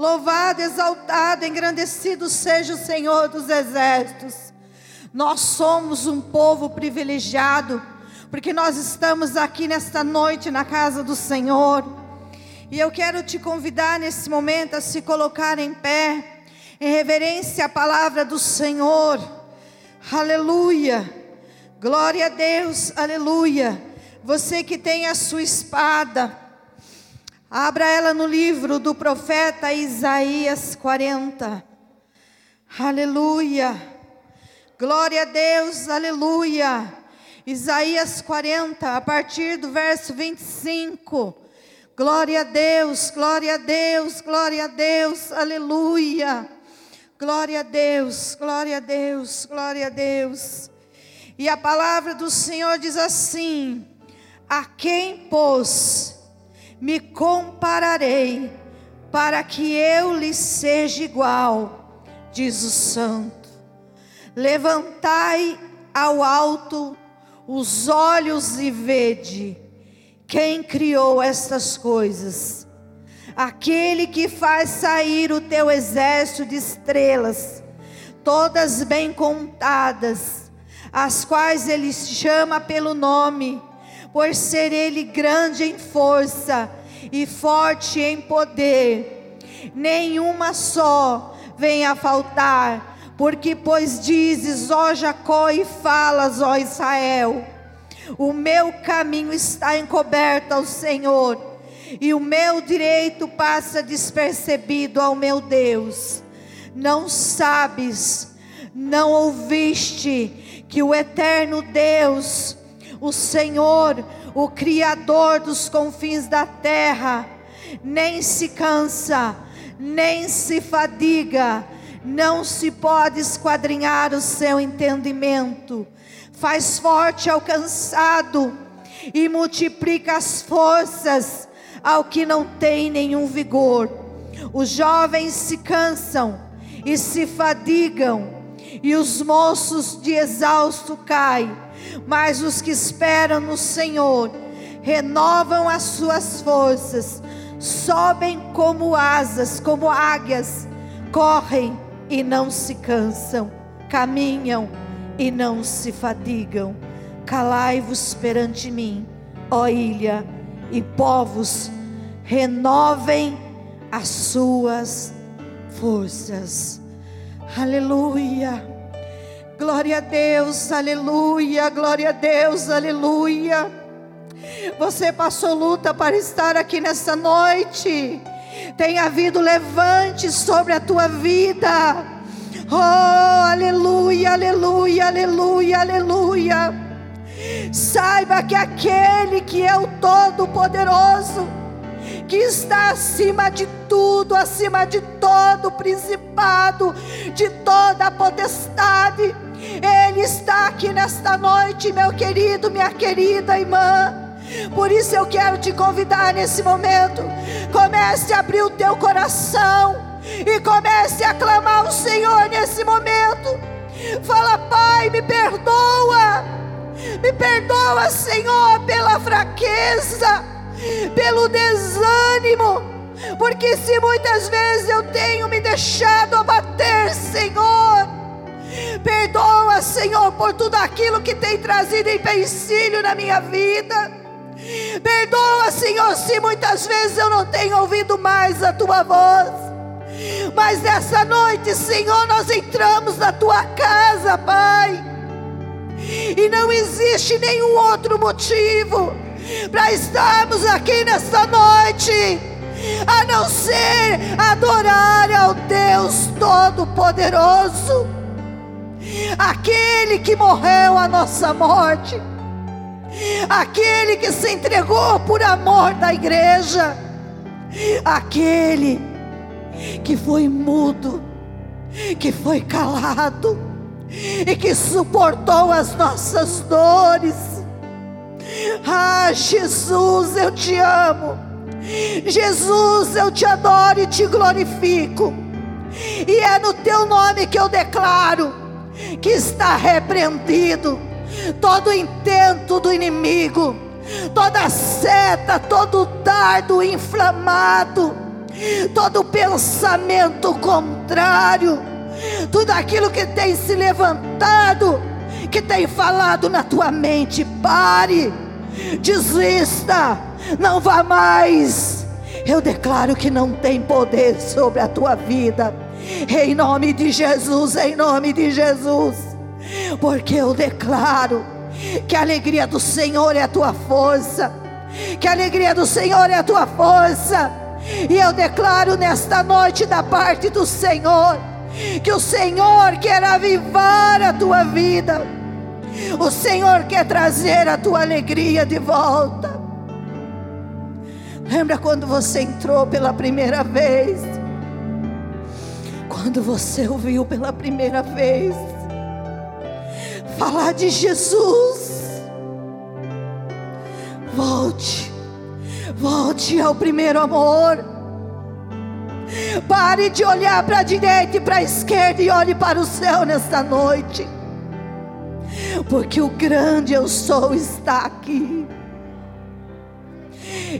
Louvado, exaltado, engrandecido seja o Senhor dos exércitos. Nós somos um povo privilegiado, porque nós estamos aqui nesta noite na casa do Senhor. E eu quero te convidar nesse momento a se colocar em pé, em reverência à palavra do Senhor. Aleluia. Glória a Deus, aleluia. Você que tem a sua espada, abra ela no livro do profeta Isaías 40. Aleluia. Glória a Deus, aleluia. Isaías 40, a partir do verso 25. Glória a Deus, glória a Deus, glória a Deus, aleluia. Glória a Deus, glória a Deus, glória a Deus. E a palavra do Senhor diz assim: A quem, pois, me compararei, para que eu lhe seja igual, diz o Santo. Levantai ao alto os olhos e vede quem criou estas coisas. Aquele que faz sair o teu exército de estrelas, todas bem contadas, as quais ele chama pelo nome, por ser ele grande em força e forte em poder. Nenhuma só vem a faltar porque, pois dizes, ó Jacó, e falas, ó Israel, o meu caminho está encoberto ao Senhor, e o meu direito passa despercebido ao meu Deus. Não sabes, não ouviste que o eterno Deus, o Senhor, o Criador dos confins da terra, nem se cansa, nem se fadiga, não se pode esquadrinhar o seu entendimento. Faz forte ao cansado e multiplica as forças ao que não tem nenhum vigor. Os jovens se cansam e se fadigam, e os moços de exausto caem, mas os que esperam no Senhor renovam as suas forças, sobem como asas, como águias, correm e não se cansam, caminham e não se fadigam. Calai-vos perante mim, ó ilha, e povos, renovem as suas forças. Aleluia. Glória a Deus, aleluia, glória a Deus, aleluia. Você passou luta para estar aqui nessa noite tem havido levante sobre a tua vida. Oh, aleluia, aleluia, aleluia, aleluia. Saiba que aquele que é o Todo-Poderoso, que está acima de tudo, acima de todo principado, de toda a potestade, Ele está aqui nesta noite, meu querido, minha querida irmã. Por isso eu quero te convidar nesse momento. Comece a abrir o teu coração e comece a clamar ao Senhor nesse momento. Fala, Pai, me perdoa. Me perdoa, Senhor, pela fraqueza, pelo desânimo. Porque se muitas vezes eu tenho me deixado abater, Senhor, perdoa, Senhor, por tudo aquilo que tem trazido empecilho na minha vida. Perdoa, Senhor, se muitas vezes eu não tenho ouvido mais a tua voz. Mas nessa noite, Senhor, nós entramos na tua casa, Pai. E não existe nenhum outro motivo para estarmos aqui nesta noite, a não ser adorar ao Deus Todo-Poderoso, aquele que morreu a nossa morte aquele que se entregou por amor da igreja, aquele que foi mudo, que foi calado e que suportou as nossas dores. Ah, Jesus, eu te amo. Jesus, eu te adoro e te glorifico. E é no teu nome que eu declaro que está repreendido todo intento do inimigo, toda seta, todo dardo inflamado, todo pensamento contrário, tudo aquilo que tem se levantado, que tem falado na tua mente, pare, desista, não vá mais. Eu declaro que não tem poder sobre a tua vida, em nome de Jesus, em nome de Jesus, porque eu declaro que a alegria do Senhor é a tua força, que a alegria do Senhor é a tua força. E eu declaro nesta noite da parte do Senhor, que o Senhor quer avivar a tua vida, o Senhor quer trazer a tua alegria de volta. Lembra quando você entrou pela primeira vez? Quando você ouviu pela primeira vez falar de Jesus. Volte, volte ao primeiro amor. Pare de olhar para a direita e para a esquerda e olhe para o céu nesta noite. Porque o grande eu sou está aqui.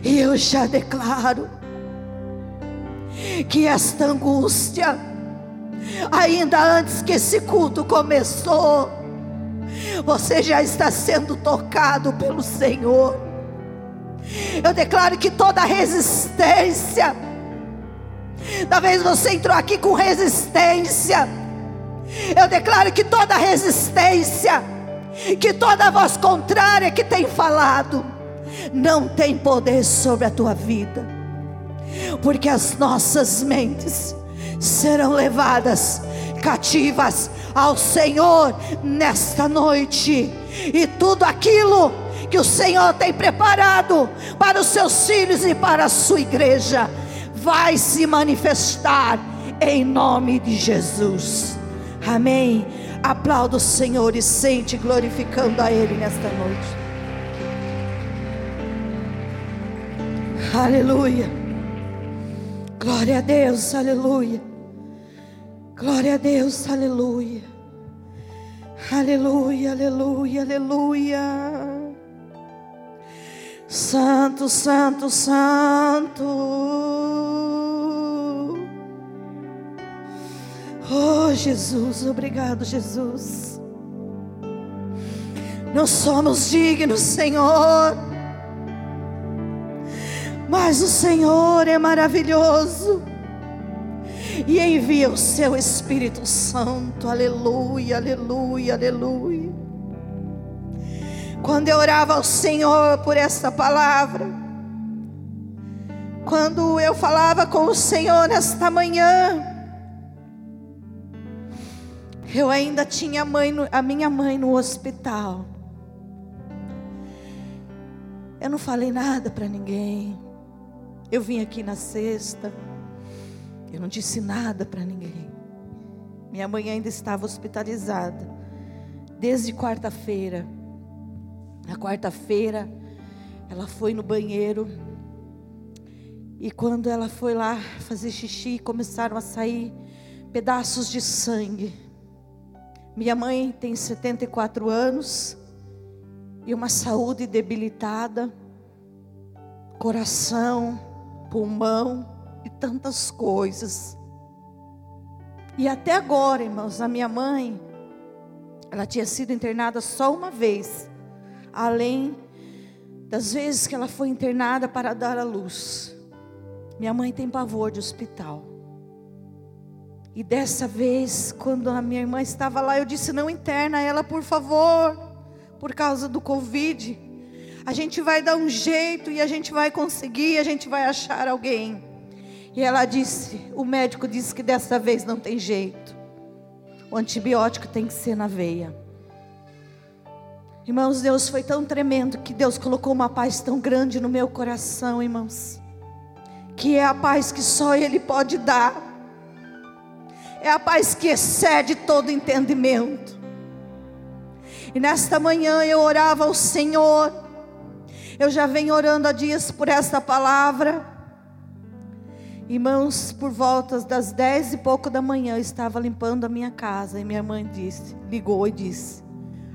E eu já declaro que esta angústia, ainda antes que esse culto começou, você já está sendo tocado pelo Senhor. Eu declaro que toda resistência, talvez você entrou aqui com resistência. Eu declaro que toda resistência, que toda voz contrária que tem falado, não tem poder sobre a tua vida, porque as nossas mentes serão levadas cativas ao Senhor nesta noite. E tudo aquilo que o Senhor tem preparado para os seus filhos e para a sua igreja vai se manifestar em nome de Jesus. Amém. Aplauda o Senhor e sente glorificando a Ele nesta noite. Aleluia. Glória a Deus, aleluia. Glória a Deus, aleluia. Aleluia, aleluia, aleluia. Santo, santo, santo. Oh, Jesus, obrigado, Jesus. Não somos dignos, Senhor. Mas o Senhor é maravilhoso e envia o seu Espírito Santo. Aleluia, aleluia, aleluia. Quando eu orava ao Senhor por essa palavra, quando eu falava com o Senhor nesta manhã, eu ainda tinha a, a minha mãe no hospital. Eu não falei nada para ninguém. Eu vim aqui na sexta. Eu não disse nada para ninguém. Minha mãe ainda estava hospitalizada. Desde quarta-feira. Na quarta-feira, ela foi no banheiro. E quando ela foi lá fazer xixi, começaram a sair pedaços de sangue. Minha mãe tem 74 anos e uma saúde debilitada, coração, pulmão e tantas coisas. E até agora, irmãos, a minha mãe, ela tinha sido internada só uma vez, além das vezes que ela foi internada para dar a luz. Minha mãe tem pavor de hospital. E dessa vez, quando a minha irmã estava lá, eu disse: não interna ela, por favor, por causa do Covid. A gente vai dar um jeito e a gente vai conseguir, a gente vai achar alguém. E ela disse: o médico disse que dessa vez não tem jeito. O antibiótico tem que ser na veia. Irmãos, Deus foi tão tremendo que Deus colocou uma paz tão grande no meu coração, irmãos. Que é a paz que só Ele pode dar. É a paz que excede todo entendimento. E nesta manhã eu orava ao Senhor. Eu já venho orando há dias por esta palavra. Irmãos, por volta das dez e pouco da manhã, eu estava limpando a minha casa e minha mãe disse, ligou e disse: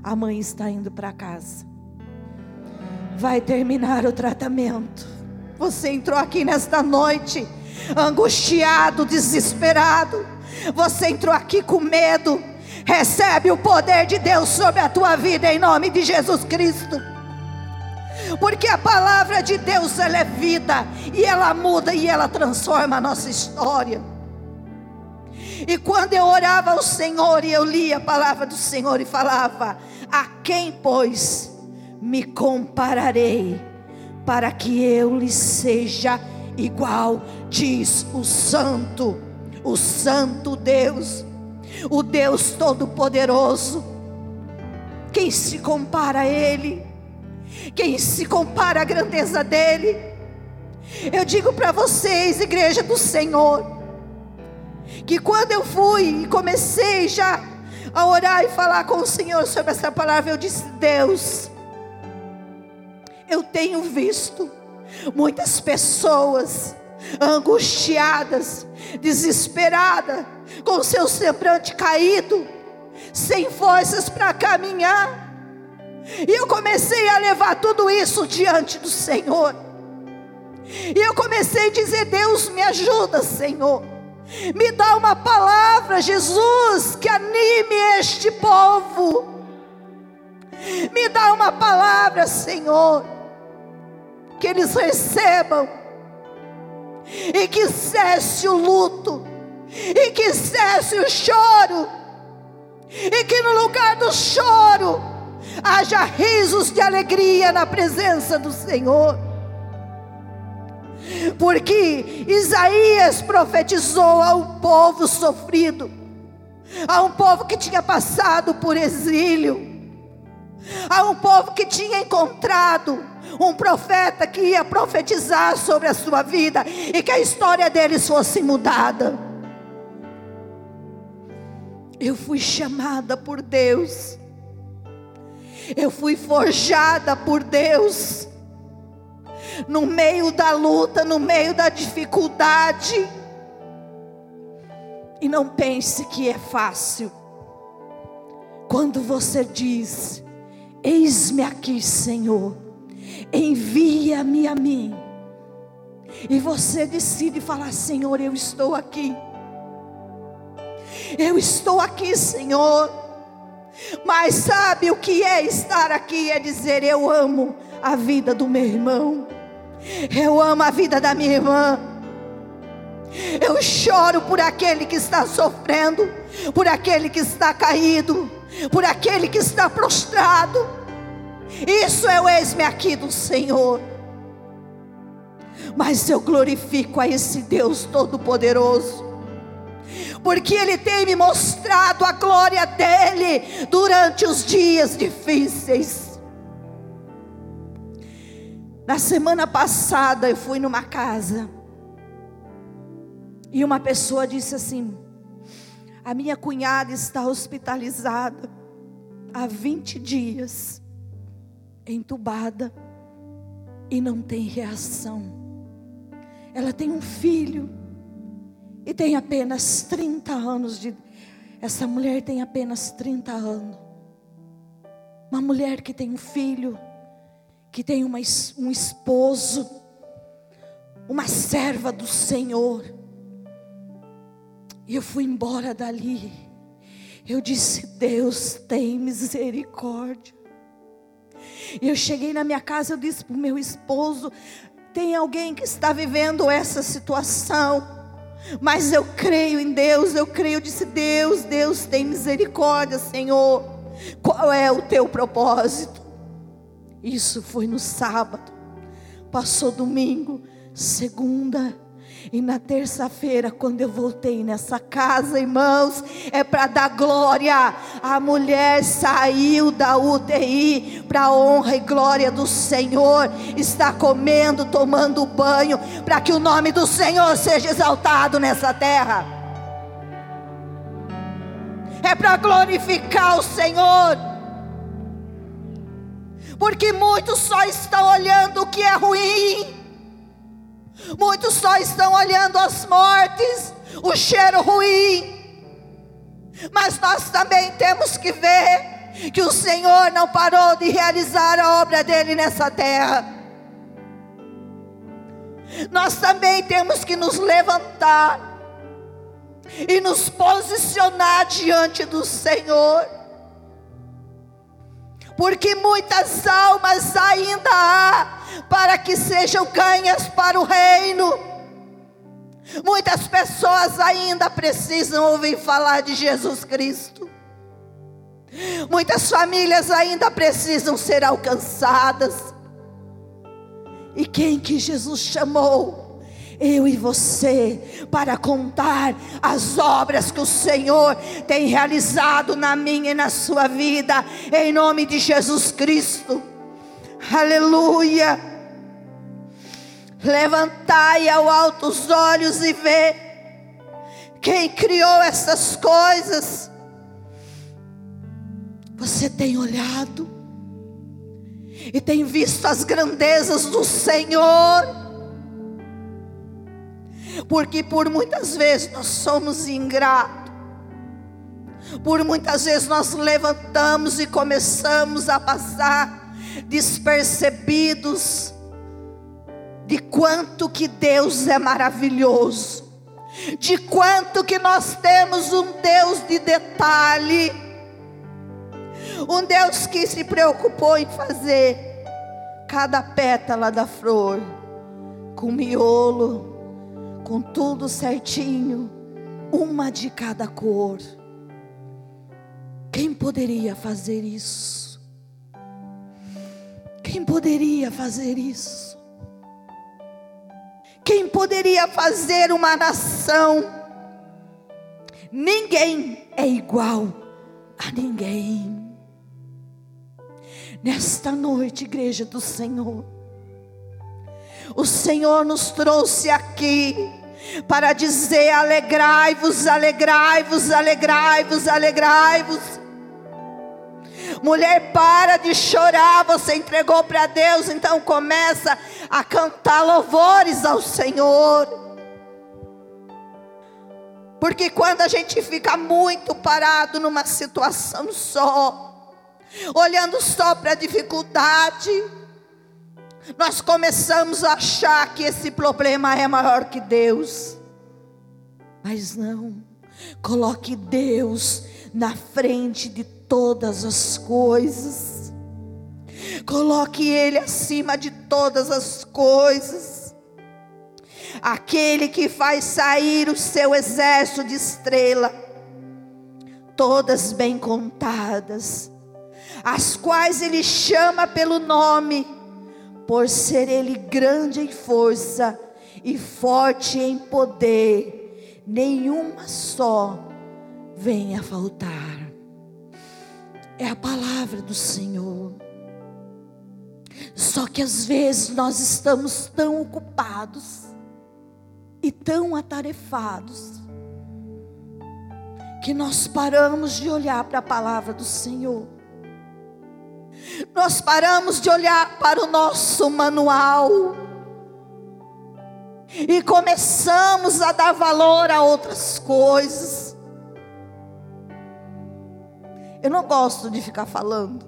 A mãe está indo para casa. Vai terminar o tratamento. Você entrou aqui nesta noite angustiado, desesperado. Você entrou aqui com medo. Recebe o poder de Deus sobre a tua vida em nome de Jesus Cristo. Porque a palavra de Deus ela é vida e ela muda e ela transforma a nossa história. E quando eu orava ao Senhor e eu lia a palavra do Senhor e falava: A quem, pois, me compararei para que eu lhe seja igual, diz o Santo, o Santo Deus, o Deus Todo-Poderoso. Quem se compara a Ele? Quem se compara à grandeza dEle? Eu digo para vocês, igreja do Senhor, que quando eu fui e comecei já a orar e falar com o Senhor sobre essa palavra, eu disse: Deus, eu tenho visto muitas pessoas angustiadas, desesperadas, com seu semblante caído, sem forças para caminhar. E eu comecei a levar tudo isso diante do Senhor. E eu comecei a dizer: Deus, me ajuda, Senhor. Me dá uma palavra, Jesus, que anime este povo. Me dá uma palavra, Senhor, que eles recebam, e que cesse o luto, e que cesse o choro, e que no lugar do choro haja risos de alegria na presença do Senhor. Porque Isaías profetizou a um povo sofrido, a um povo que tinha passado por exílio, a um povo que tinha encontrado um profeta que ia profetizar sobre a sua vida e que a história deles fosse mudada. Eu fui chamada por Deus, eu fui forjada por Deus no meio da luta, no meio da dificuldade. E não pense que é fácil. Quando você diz: Eis-me aqui, Senhor, envia-me a mim. E você decide falar: Senhor, eu estou aqui. Eu estou aqui, Senhor. Mas sabe o que é estar aqui? É dizer: Eu amo a vida do meu irmão. Eu amo a vida da minha irmã. Eu choro por aquele que está sofrendo, por aquele que está caído, por aquele que está prostrado. Isso é o eis-me aqui do Senhor. Mas eu glorifico a esse Deus Todo-Poderoso, porque Ele tem me mostrado a glória dEle durante os dias difíceis. Na semana passada eu fui numa casa e uma pessoa disse assim: A minha cunhada está hospitalizada há 20 dias, entubada e não tem reação. Ela tem um filho e tem apenas 30 anos de. Essa mulher tem apenas 30 anos. Uma mulher que tem um filho que tem uma, um esposo, uma serva do Senhor. E eu fui embora dali. Eu disse: Deus tem misericórdia. E eu cheguei na minha casa, eu disse para o meu esposo: tem alguém que está vivendo essa situação. Mas eu creio em Deus, eu creio, eu disse: Deus, Deus tem misericórdia, Senhor. Qual é o teu propósito? Isso foi no sábado. Passou domingo, segunda. E na terça-feira, quando eu voltei nessa casa, irmãos, é para dar glória. A mulher saiu da UTI para a honra e glória do Senhor. Está comendo, tomando banho, para que o nome do Senhor seja exaltado nessa terra. É para glorificar o Senhor porque muitos só estão olhando o que é ruim, muitos só estão olhando as mortes, o cheiro ruim, mas nós também temos que ver que o Senhor não parou de realizar a obra dele nessa terra. nós também temos que nos levantar e nos posicionar diante do Senhor. Porque muitas almas ainda há para que sejam ganhas para o reino. Muitas pessoas ainda precisam ouvir falar de Jesus Cristo. Muitas famílias ainda precisam ser alcançadas. E quem que Jesus chamou? Eu e você, para contar as obras que o Senhor tem realizado na minha e na sua vida, em nome de Jesus Cristo. Aleluia. Levantai ao alto os olhos e vê quem criou essas coisas. Você tem olhado e tem visto as grandezas do Senhor. Porque por muitas vezes nós somos ingratos. Por muitas vezes nós levantamos e começamos a passar despercebidos de quanto que Deus é maravilhoso, de quanto que nós temos um Deus de detalhe, um Deus que se preocupou em fazer cada pétala da flor com miolo, com tudo certinho, uma de cada cor. Quem poderia fazer isso? Quem poderia fazer isso? Quem poderia fazer uma nação? Ninguém é igual a ninguém. Nesta noite, igreja do Senhor, o Senhor nos trouxe aqui para dizer: alegrai-vos, alegrai-vos, alegrai-vos, alegrai-vos. Mulher, para de chorar, você entregou para Deus, então começa a cantar louvores ao Senhor. Porque quando a gente fica muito parado numa situação só, olhando só para a dificuldade, nós começamos a achar que esse problema é maior que Deus. Mas não, coloque Deus na frente de todas as coisas. Coloque Ele acima de todas as coisas. Aquele que faz sair o seu exército de estrela, todas bem contadas, as quais Ele chama pelo nome, por ser Ele grande em força e forte em poder, nenhuma só venha faltar é a palavra do Senhor. Só que às vezes nós estamos tão ocupados e tão atarefados que nós paramos de olhar para a palavra do Senhor. Nós paramos de olhar para o nosso manual e começamos a dar valor a outras coisas. Eu não gosto de ficar falando.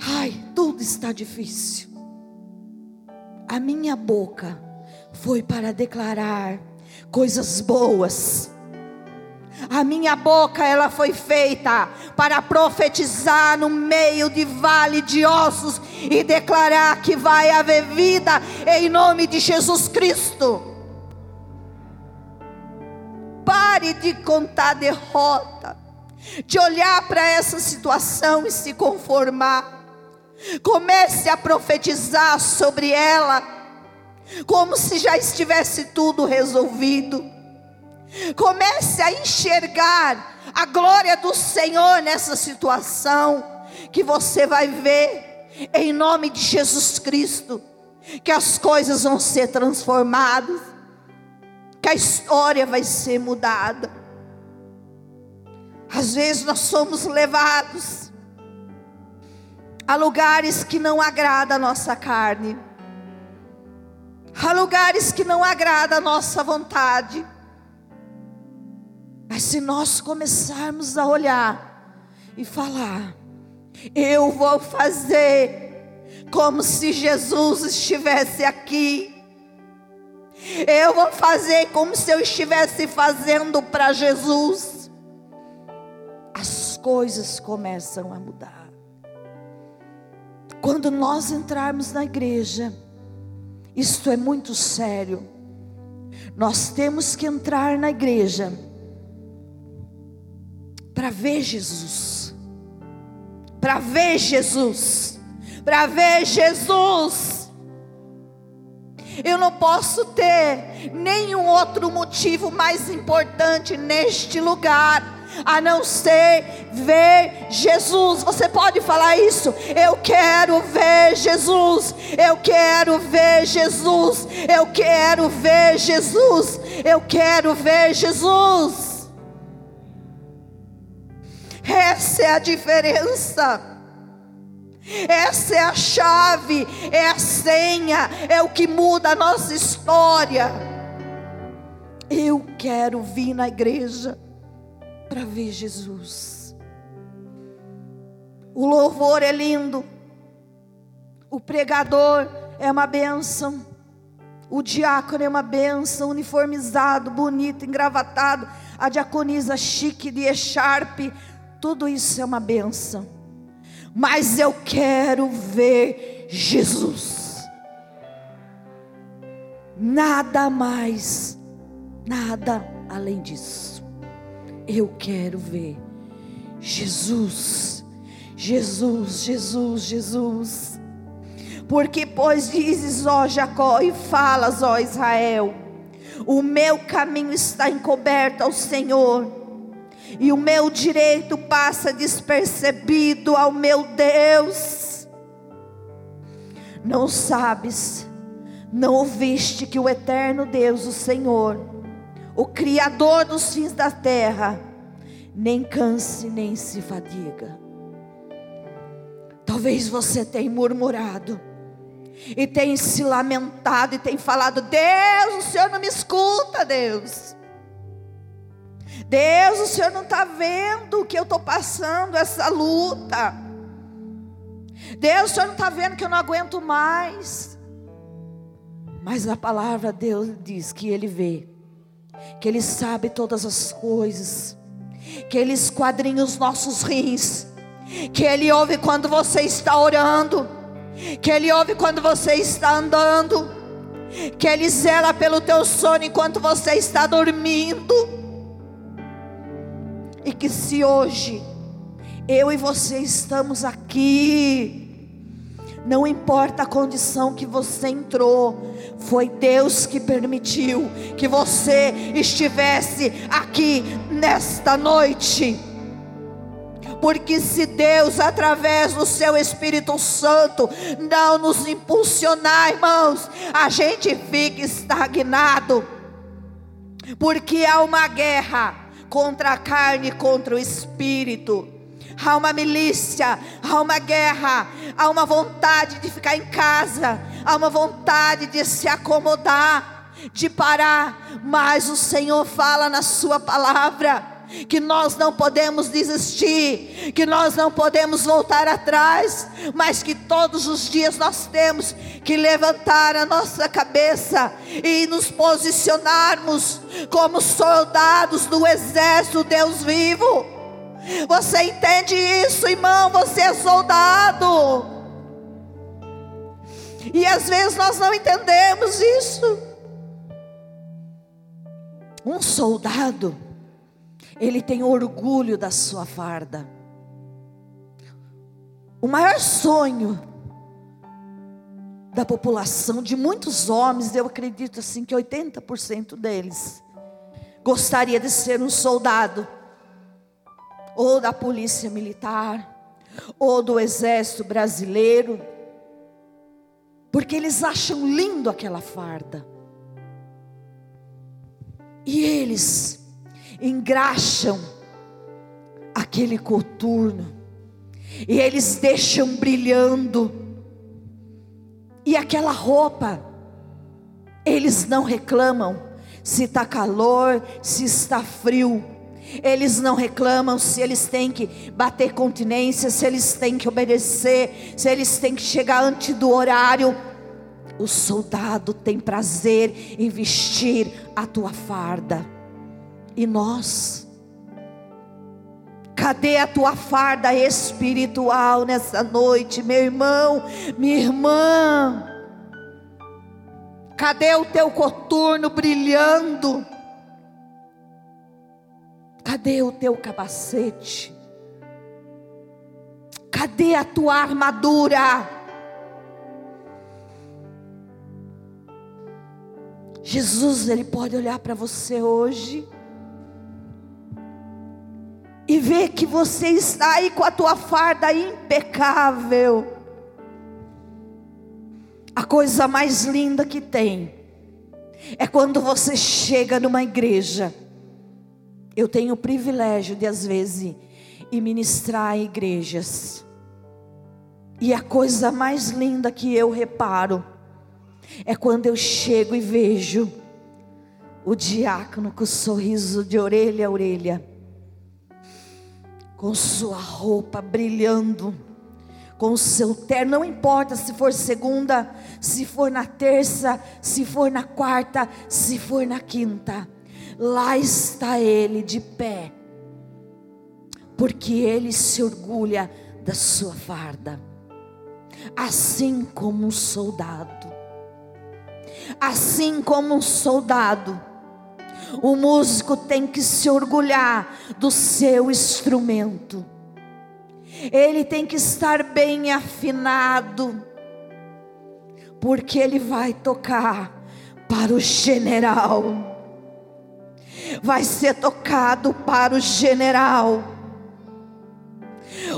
Ai, tudo está difícil. A minha boca foi para declarar coisas boas. A minha boca ela foi feita para profetizar no meio de vale de ossos e declarar que vai haver vida em nome de Jesus Cristo. Pare de contar derrota de olhar para essa situação e se conformar. Comece a profetizar sobre ela, como se já estivesse tudo resolvido. Comece a enxergar a glória do Senhor nessa situação, que você vai ver, em nome de Jesus Cristo, que as coisas vão ser transformadas, que a história vai ser mudada. Às vezes nós somos levados a lugares que não agrada a nossa carne, a lugares que não agrada a nossa vontade. Mas se nós começarmos a olhar e falar, eu vou fazer como se Jesus estivesse aqui, Eu vou fazer como se eu estivesse fazendo para Jesus. As coisas começam a mudar. Quando nós entrarmos na igreja, isto é muito sério. Nós temos que entrar na igreja para ver Jesus. Para ver Jesus. Para ver Jesus. Eu não posso ter nenhum outro motivo mais importante neste lugar a não ser ver Jesus. Você pode falar isso? Eu quero ver Jesus. Eu quero ver Jesus. Eu quero ver Jesus. Eu quero ver Jesus. Essa é a diferença. Essa é a chave, é a senha, é o que muda a nossa história. Eu quero vir na igreja para ver Jesus. O louvor é lindo, o pregador é uma bênção, o diácono é uma bênção, uniformizado, bonito, engravatado, a diaconisa chique de echarpe, tudo isso é uma bênção. Mas eu quero ver Jesus. Nada mais, nada além disso. Eu quero ver Jesus, Jesus, Jesus, Jesus. Porque, pois dizes, ó Jacó, e falas, ó Israel, o meu caminho está encoberto ao Senhor, e o meu direito passa despercebido ao meu Deus. Não sabes, não ouviste que o eterno Deus, o Senhor, o Criador dos fins da terra, nem canse nem se fadiga. Talvez você tenha murmurado e tenha se lamentado e tenha falado: Deus, o Senhor não me escuta, Deus. Deus, o Senhor não está vendo que eu estou passando essa luta. Deus, o Senhor não está vendo que eu não aguento mais. Mas a palavra de Deus diz que Ele vê que Ele sabe todas as coisas, que Ele esquadrinha os nossos rins, que Ele ouve quando você está orando, que Ele ouve quando você está andando, que Ele zela pelo teu sono enquanto você está dormindo, e que se hoje eu e você estamos aqui, não importa a condição que você entrou, foi Deus que permitiu que você estivesse aqui nesta noite. Porque se Deus, através do seu Espírito Santo, não nos impulsionar, irmãos, a gente fica estagnado. Porque há uma guerra contra a carne e contra o espírito há uma milícia, há uma guerra, há uma vontade de ficar em casa, há uma vontade de se acomodar, de parar, mas o Senhor fala na Sua palavra que nós não podemos desistir, que nós não podemos voltar atrás, mas que todos os dias nós temos que levantar a nossa cabeça e nos posicionarmos como soldados do exército Deus vivo. Você entende isso, irmão? Você é soldado. E às vezes nós não entendemos isso. Um soldado, ele tem orgulho da sua farda. O maior sonho da população, de muitos homens, eu acredito assim que 80% deles gostaria de ser um soldado ou da polícia militar, ou do exército brasileiro, porque eles acham lindo aquela farda. E eles engraxam aquele coturno, e eles deixam brilhando, e aquela roupa, eles não reclamam se está calor, se está frio, eles não reclamam se eles têm que bater continência, se eles têm que obedecer, se eles têm que chegar antes do horário. O soldado tem prazer em vestir a tua farda. E nós? Cadê a tua farda espiritual nessa noite, meu irmão, minha irmã? Cadê o teu coturno brilhando? Cadê o teu capacete? Cadê a tua armadura? Jesus, ele pode olhar para você hoje e ver que você está aí com a tua farda impecável. A coisa mais linda que tem é quando você chega numa igreja. Eu tenho o privilégio de às vezes ir ministrar em igrejas. E a coisa mais linda que eu reparo é quando eu chego e vejo o diácono com o sorriso de orelha a orelha com sua roupa brilhando, com o seu terno, não importa se for segunda, se for na terça, se for na quarta, se for na quinta, lá está ele de pé, porque ele se orgulha da sua farda, assim como um soldado, assim como um soldado, o músico tem que se orgulhar do seu instrumento. Ele tem que estar bem afinado, porque ele vai tocar para o general. Vai ser tocado para o general.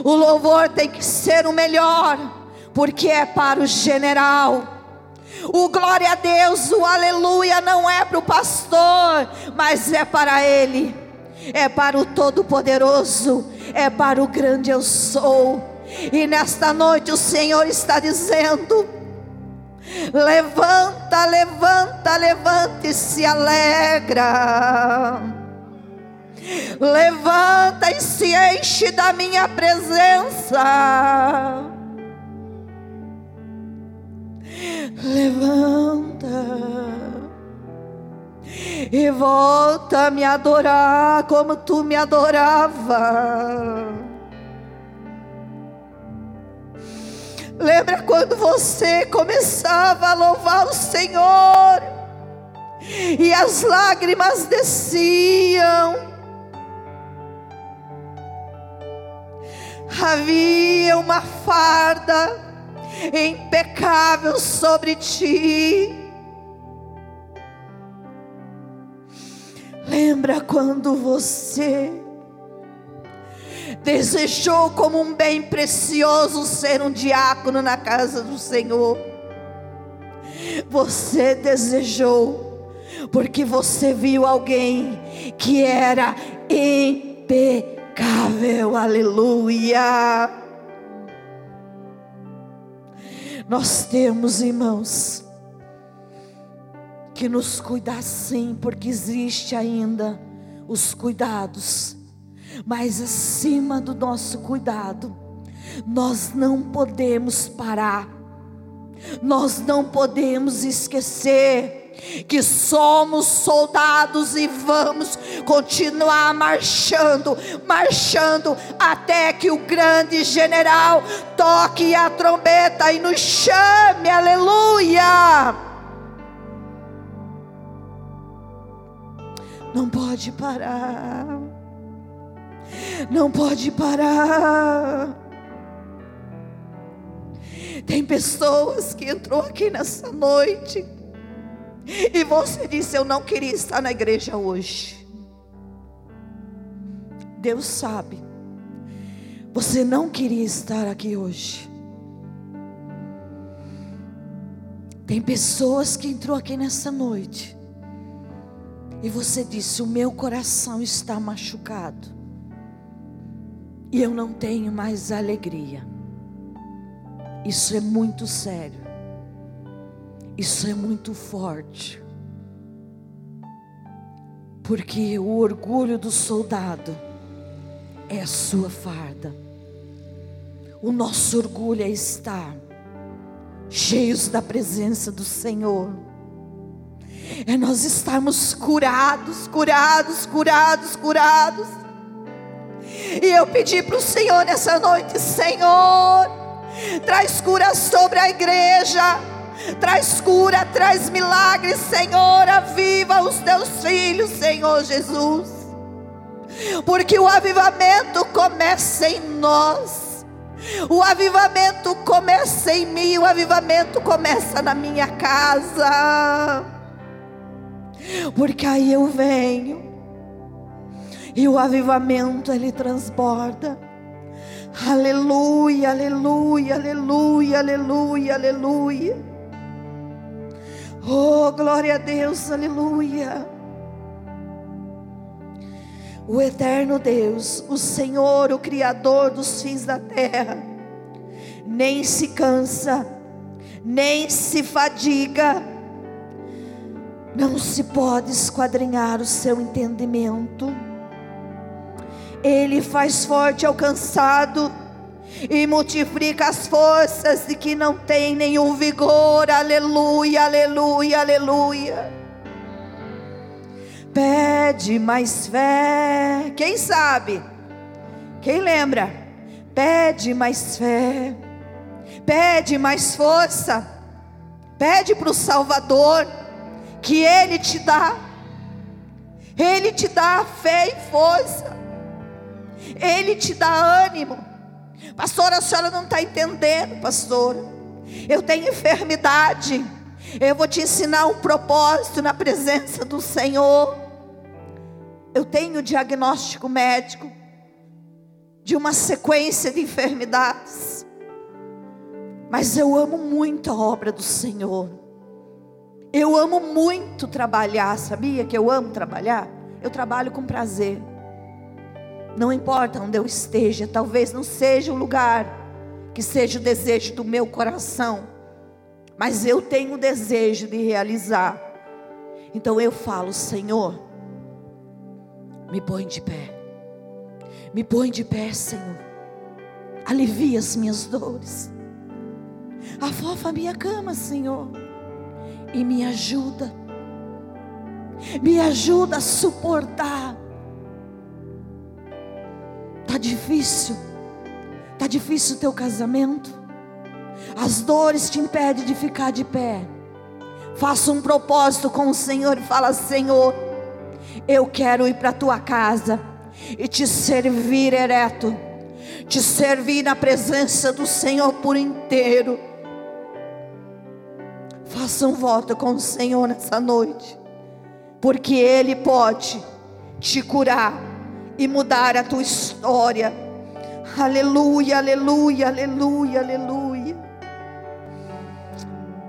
O louvor tem que ser o melhor, porque é para o general. O glória a Deus, o aleluia não é para o pastor, mas é para ele, é para o Todo-Poderoso, é para o grande eu sou. E nesta noite o Senhor está dizendo: levanta, levanta, levanta e se alegra. Levanta e se enche da minha presença. levanta e volta a me adorar como tu me adorava. Lembra quando você começava a louvar o Senhor e as lágrimas desciam. Havia uma farda impecável sobre ti. Lembra quando você desejou como um bem precioso ser um diácono na casa do Senhor? Você desejou, porque você viu alguém que era impecável, aleluia. Nós temos, irmãos, que nos cuidar sim, porque existe ainda os cuidados, mas acima do nosso cuidado, nós não podemos parar, nós não podemos esquecer que somos soldados e vamos continuar marchando, marchando até que o grande general toque a trombeta e nos chame, aleluia. Não pode parar, não pode parar. Tem pessoas que entrou aqui nessa noite e você disse: Eu não queria estar na igreja hoje. Deus sabe. Você não queria estar aqui hoje. Tem pessoas que entrou aqui nessa noite. E você disse: O meu coração está machucado. E eu não tenho mais alegria. Isso é muito sério. Isso é muito forte. Porque o orgulho do soldado é a sua farda. O nosso orgulho é estar cheios da presença do Senhor. É nós estarmos curados, curados, curados, curados. E eu pedi para o Senhor nessa noite, Senhor, traz cura sobre a igreja, traz cura, traz milagres, Senhor, aviva os teus filhos, Senhor Jesus, porque o avivamento começa em nós. O avivamento começa em mim, o avivamento começa na minha casa. Porque aí eu venho e o avivamento ele transborda. Aleluia, aleluia, aleluia, aleluia, aleluia. Oh, glória a Deus, aleluia. O eterno Deus, o Senhor, o Criador dos fins da terra, nem se cansa, nem se fadiga, não se pode esquadrinhar o seu entendimento. Ele faz forte ao cansado e multiplica as forças de que não tem nenhum vigor. Aleluia, aleluia, aleluia. Pede mais fé. Quem sabe? Quem lembra? Pede mais fé. Pede mais força. Pede para o Salvador que Ele te dá. Ele te dá fé e força. Ele te dá ânimo. Pastora, a senhora não está entendendo, pastora. Eu tenho enfermidade. Eu vou te ensinar um propósito na presença do Senhor. Eu tenho diagnóstico médico de uma sequência de enfermidades. Mas eu amo muito a obra do Senhor. Eu amo muito trabalhar, sabia que eu amo trabalhar? Eu trabalho com prazer. Não importa onde eu esteja, talvez não seja o lugar que seja o desejo do meu coração, mas eu tenho o desejo de realizar. Então eu falo, Senhor, me põe de pé, me põe de pé, Senhor, alivia as minhas dores, afofa a minha cama, Senhor, e me ajuda, me ajuda a suportar Tá difícil. Tá difícil o teu casamento. As dores te impedem de ficar de pé. Faça um propósito com o Senhor e fala: Senhor, eu quero ir para a tua casa e te servir ereto, te servir na presença do Senhor por inteiro. Faça um voto com o Senhor nessa noite, porque Ele pode te curar e mudar a tua história. Aleluia, aleluia, aleluia, aleluia.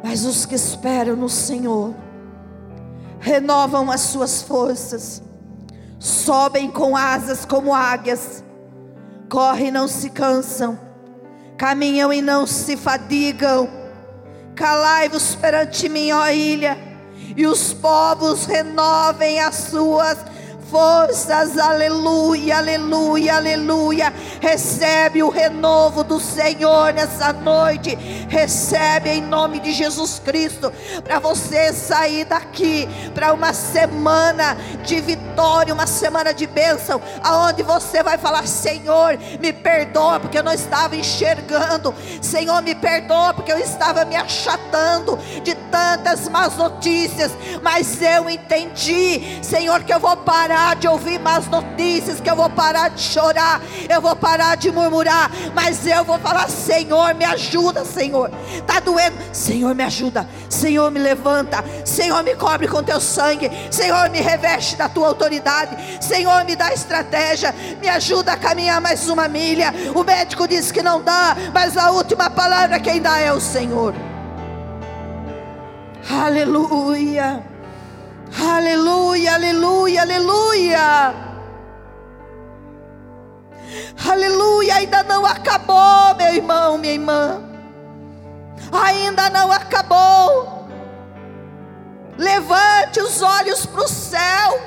Mas os que esperam no Senhor renovam as suas forças, sobem com asas como águias, correm e não se cansam, caminham e não se fadigam. Calai-vos perante mim, ó ilha, e os povos renovem as suas forças, aleluia, aleluia, aleluia. Recebe o renovo do Senhor nessa noite, recebe em nome de Jesus Cristo, para você sair daqui para uma semana de vitória, uma semana de bênção, aonde você vai falar: Senhor, me perdoa porque eu não estava enxergando, Senhor, me perdoa porque eu estava me achatando de tantas más notícias, mas eu entendi, Senhor, que eu vou parar parar de ouvir más notícias, que eu vou parar de chorar, eu vou parar de murmurar, mas eu vou falar: Senhor, me ajuda, Senhor. Está doendo, Senhor, me ajuda, Senhor, me levanta, Senhor, me cobre com teu sangue, Senhor, me reveste da tua autoridade, Senhor, me dá estratégia, me ajuda a caminhar mais uma milha. O médico disse que não dá, mas a última palavra quem dá é o Senhor. Aleluia. Aleluia, aleluia, aleluia. Aleluia, ainda não acabou, meu irmão, minha irmã. Ainda não acabou. Levante os olhos para o céu.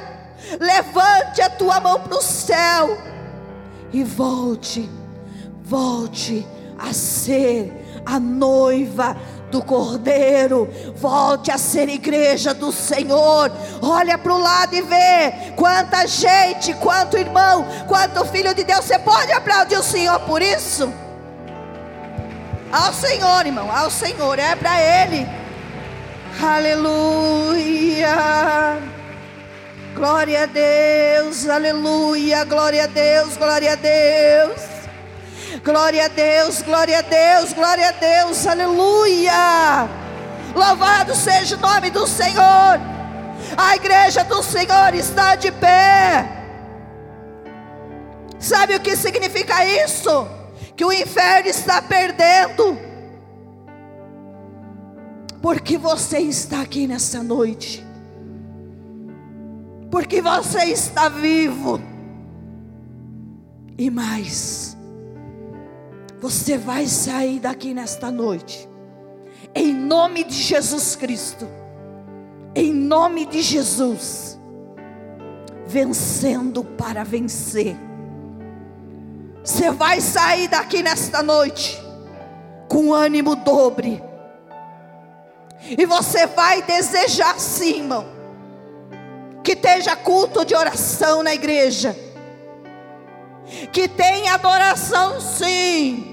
Levante a tua mão para o céu. E volte, volte a ser a noiva do Cordeiro. Volte a ser igreja do Senhor. Olha para o lado e vê quanta gente, quanto irmão, quanto filho de Deus. Você pode aplaudir o Senhor por isso? Ao Senhor, irmão, ao Senhor, é para Ele. Aleluia. Glória a Deus, aleluia. Glória a Deus, glória a Deus. Glória a Deus, glória a Deus, glória a Deus, aleluia. Louvado seja o nome do Senhor. A igreja do Senhor está de pé. Sabe o que significa isso? Que o inferno está perdendo. Porque você está aqui nessa noite. Porque você está vivo. E mais, você vai sair daqui nesta noite, em nome de Jesus Cristo, em nome de Jesus, vencendo para vencer. Você vai sair daqui nesta noite com ânimo dobre, e você vai desejar sim, irmão, que esteja culto de oração na igreja. Que tem adoração sim.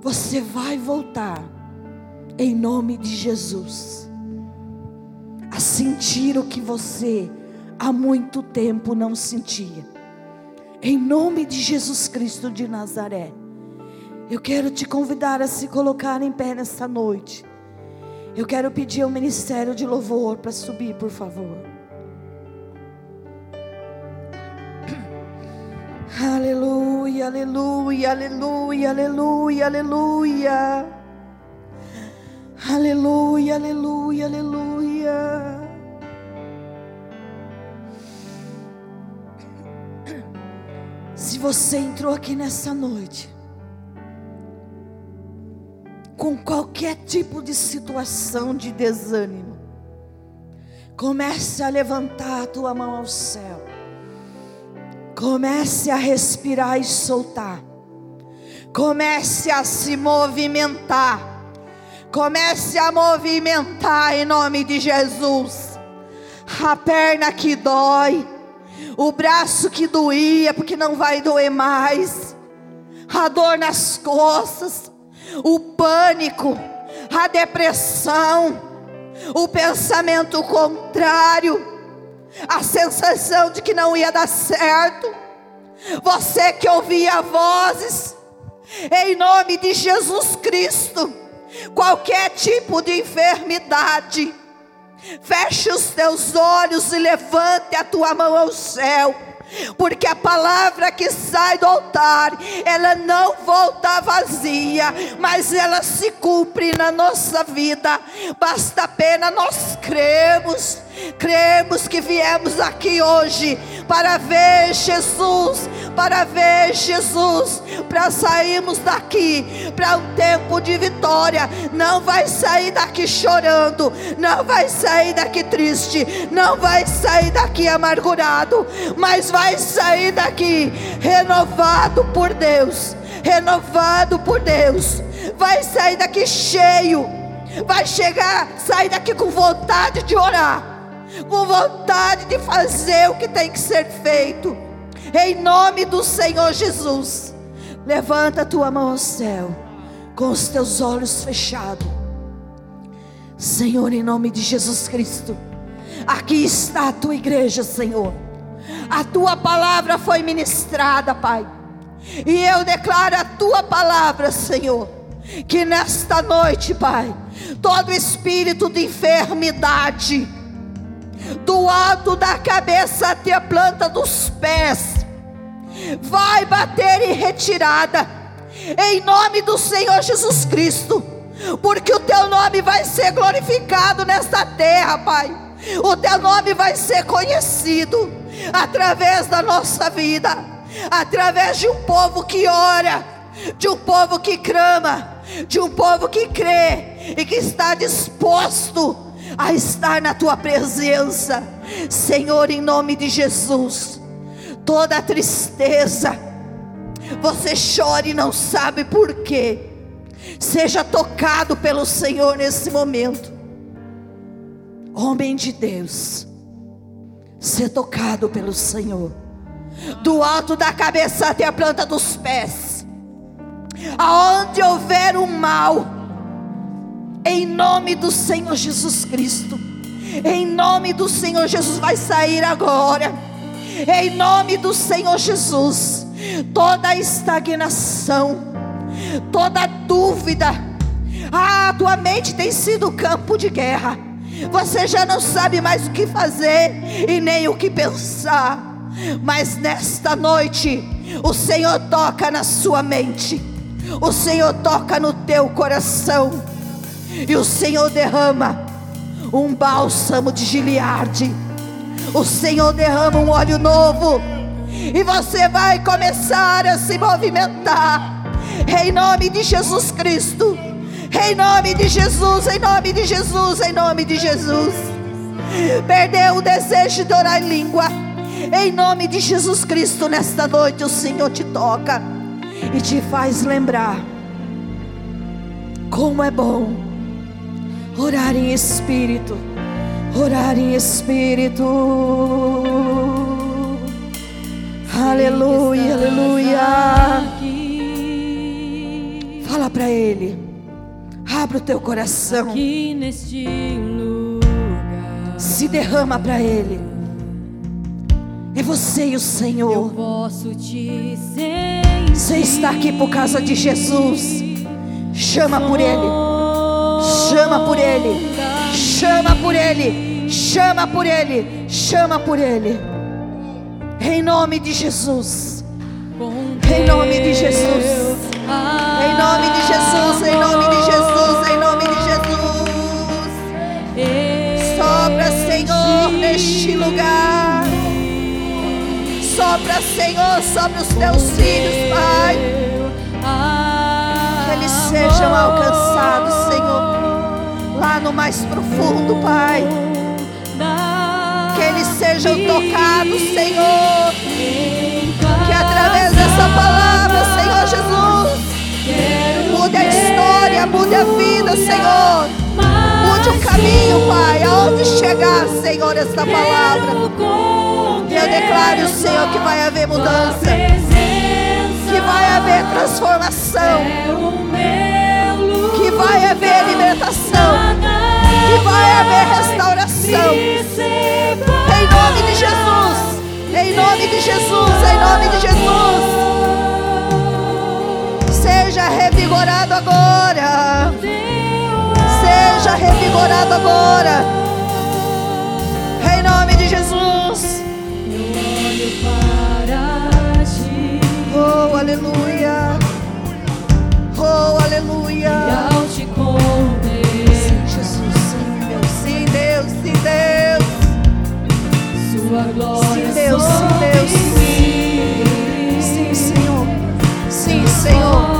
Você vai voltar em nome de Jesus a sentir o que você há muito tempo não sentia. Em nome de Jesus Cristo de Nazaré. Eu quero te convidar a se colocar em pé nessa noite. Eu quero pedir ao ministério de louvor para subir, por favor. Aleluia, aleluia, aleluia, aleluia, aleluia. Aleluia, aleluia, aleluia. Se você entrou aqui nessa noite com qualquer tipo de situação de desânimo, comece a levantar a tua mão ao céu. Comece a respirar e soltar. Comece a se movimentar. Comece a movimentar em nome de Jesus. A perna que dói, o braço que doía, porque não vai doer mais. A dor nas costas, o pânico, a depressão, o pensamento contrário a sensação de que não ia dar certo. Você que ouvia vozes, em nome de Jesus Cristo, qualquer tipo de enfermidade, feche os teus olhos e levante a tua mão ao céu porque a palavra que sai do altar, ela não volta vazia, mas ela se cumpre na nossa vida. Basta apenas nós cremos, cremos que viemos aqui hoje para ver Jesus, para ver Jesus, para sairmos daqui para um tempo de vitória. Não vai sair daqui chorando, não vai sair daqui triste, não vai sair daqui amargurado, mas vai sair daqui renovado por Deus, renovado por Deus. Vai sair daqui cheio, vai chegar, sair daqui com vontade de orar, com vontade de fazer o que tem que ser feito. Em nome do Senhor Jesus, levanta a tua mão ao céu, com os teus olhos fechados. Senhor, em nome de Jesus Cristo, aqui está a tua igreja, Senhor a tua palavra foi ministrada, Pai. E eu declaro a tua palavra, Senhor, que nesta noite, Pai, todo espírito de enfermidade, do alto da cabeça até a planta dos pés, vai bater em retirada, em nome do Senhor Jesus Cristo, porque o teu nome vai ser glorificado nesta terra, Pai, o teu nome vai ser conhecido através da nossa vida, através de um povo que ora, de um povo que clama, de um povo que crê e que está disposto a estar na tua presença, Senhor, em nome de Jesus. Toda tristeza, você chora e não sabe por quê. Seja tocado pelo Senhor nesse momento. Homem de Deus, ser tocado pelo Senhor, do alto da cabeça até a planta dos pés, aonde houver o mal, em nome do Senhor Jesus Cristo, em nome do Senhor Jesus, vai sair agora, em nome do Senhor Jesus, toda estagnação, toda dúvida, ah, tua mente tem sido campo de guerra. Você já não sabe mais o que fazer e nem o que pensar. Mas nesta noite, o Senhor toca na sua mente, o Senhor toca no teu coração, e o Senhor derrama um bálsamo de Giliarde. O Senhor derrama um óleo novo, e você vai começar a se movimentar, em nome de Jesus Cristo. Em nome de Jesus, em nome de Jesus, em nome de Jesus. Perdeu o desejo de orar em língua. Em nome de Jesus Cristo, nesta noite o Senhor te toca e te faz lembrar como é bom orar em espírito, orar em espírito. Aleluia, aleluia. Fala para Ele. Abra o teu coração. Aqui neste lugar. Se derrama para Ele. É você e o Senhor. Eu posso te sentir. Você está aqui por causa de Jesus. Chama por Ele. Chama por Ele. Chama por Ele. Chama por Ele. Chama por Ele. Em nome de Jesus. Em nome de Jesus. Em nome de Jesus. Em nome de Jesus. Em nome de Jesus. Sopra, Senhor, neste lugar. Sopra, Senhor, sobre os teus filhos, Pai. Que eles sejam alcançados, Senhor, no mais profundo, Pai. Que eles sejam tocados, Senhor. Que através dessa palavra, Senhor Jesus, mude a história, mude a vida, Senhor. Mude o caminho, Pai, aonde chegar, Senhor, esta palavra. Eu declaro, Senhor, que vai haver mudança, que vai haver transformação, vai haver libertação, que vai haver restauração. Em nome de Jesus, em nome de Jesus, em nome de Jesus. Seja revigorado agora. Seja revigorado agora. Em nome de Jesus. Oh, aleluia. Oh, aleluia. Sim, Deus, sim, Deus. Sim, Senhor. Sim, Senhor.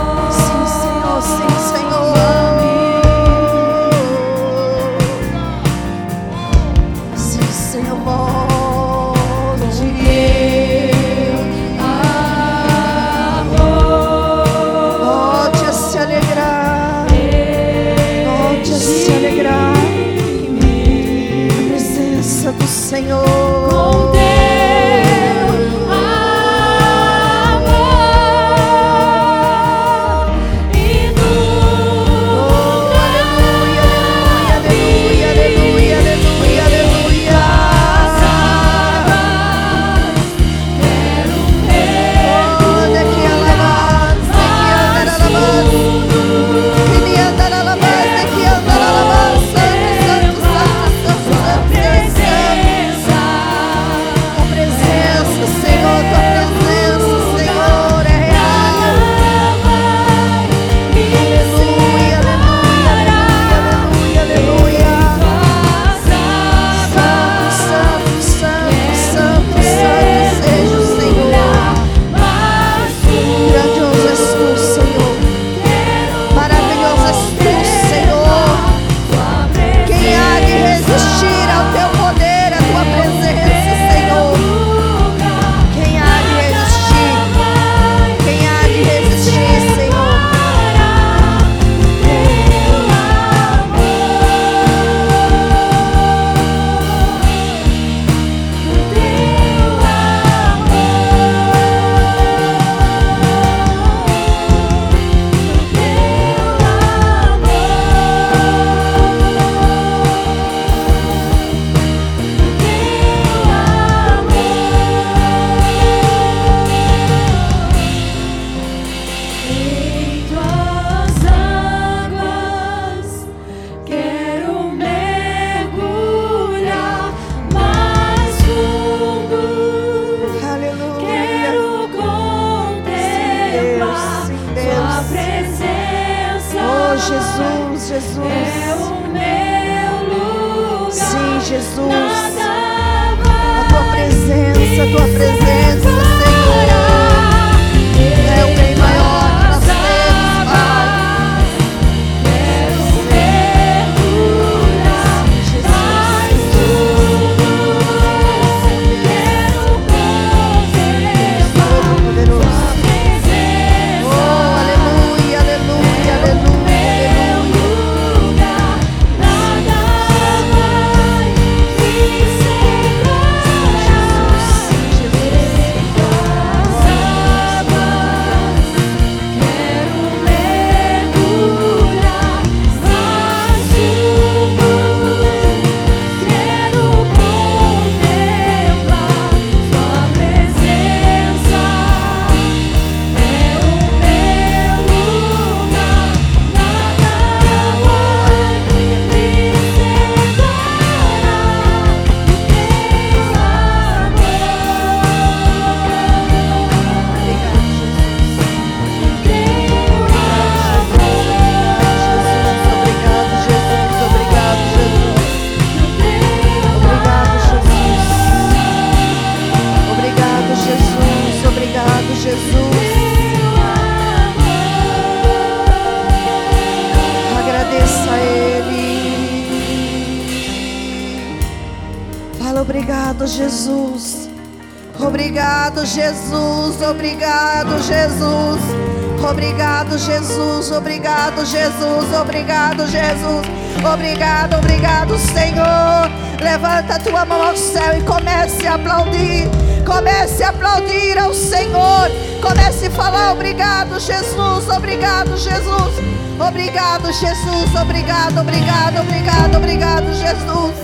Obrigado, obrigado, Senhor. Levanta a tua mão ao céu e comece a aplaudir. Comece a aplaudir ao Senhor. Comece a falar: Obrigado, Jesus. Obrigado, Jesus. Obrigado, Jesus. Obrigado, obrigado, obrigado, obrigado, Jesus.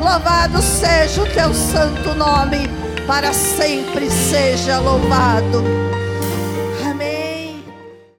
Louvado seja o teu santo nome. Para sempre seja louvado.